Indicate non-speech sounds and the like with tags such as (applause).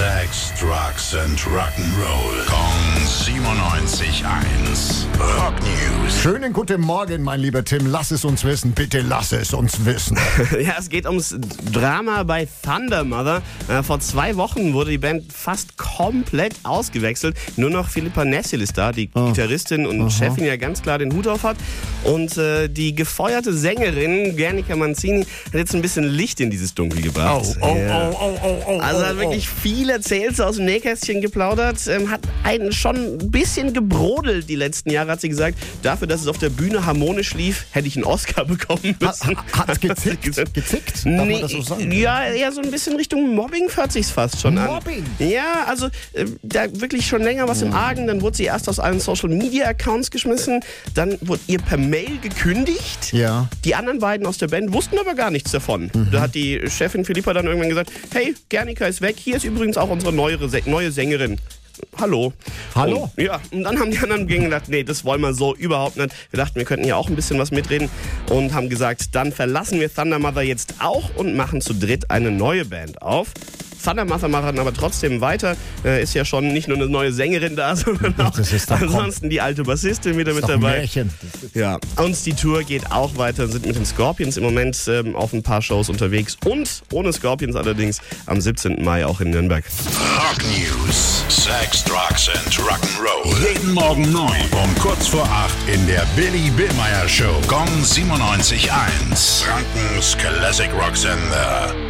Sex, Drugs and Rock'n'Roll. Kong 97.1. Rock News. Schönen guten Morgen, mein lieber Tim. Lass es uns wissen. Bitte lass es uns wissen. (laughs) Ja, es geht ums Drama bei Thunder Mother. Äh, vor zwei Wochen wurde die Band fast komplett ausgewechselt. Nur noch Philippa Nessel ist da, die Gitarristin und Chefin ja ganz klar den Hut auf hat. Und äh, die gefeuerte Sängerin Gernika Manzini hat jetzt ein bisschen Licht in dieses Dunkel gebracht. Oh, oh, Ja. oh, oh, oh, oh. Also oh, hat wirklich viel erzählt, so aus dem Nähkästchen geplaudert, ähm, hat einen schon ein bisschen gebrodelt die letzten Jahre, hat sie gesagt. Dafür, dass es auf der Bühne harmonisch lief, hätte ich einen Oscar (laughs) bekommen Ha- müssen. ha- Hat's gezickt? gezickt? Darf man das so sagen? Ja, eher so ein bisschen Richtung Mobbing hört sich's fast schon Mobbing? an. Ja, also äh, da wirklich schon länger was im Argen. Dann wurde sie erst aus allen Social Media Accounts geschmissen, dann wurde ihr per Mail gekündigt. Ja. Die anderen beiden aus der Band wussten aber gar nichts davon. Mhm. Da hat die Chefin Philippa dann irgendwann gesagt, hey, Gernika ist weg, hier ist übrigens auch unsere neuere, neue Sängerin. Hallo. Hallo? Und, ja, und dann haben die anderen gedacht, nee, das wollen wir so überhaupt nicht. Wir dachten, wir könnten ja auch ein bisschen was mitreden und haben gesagt, dann verlassen wir Thunder Mother jetzt auch und machen zu dritt eine neue Band auf. Thunder Mother machen aber trotzdem weiter. Äh, ist ja schon nicht nur eine neue Sängerin da, (laughs) sondern auch ansonsten die alte Bassistin wieder mit dabei. Märchen. Ja, und die Tour geht auch weiter, sind mit den Scorpions im Moment ähm, auf ein paar Shows unterwegs und ohne Scorpions allerdings am 17. Mai auch in Nürnberg. Rock News. Sex, Drugs and Rock'n'Roll. Jeden Morgen 9 um kurz vor 8 in der Billy Billmeyer Show. Gong 97.1. Frankens Classic Rock Sender.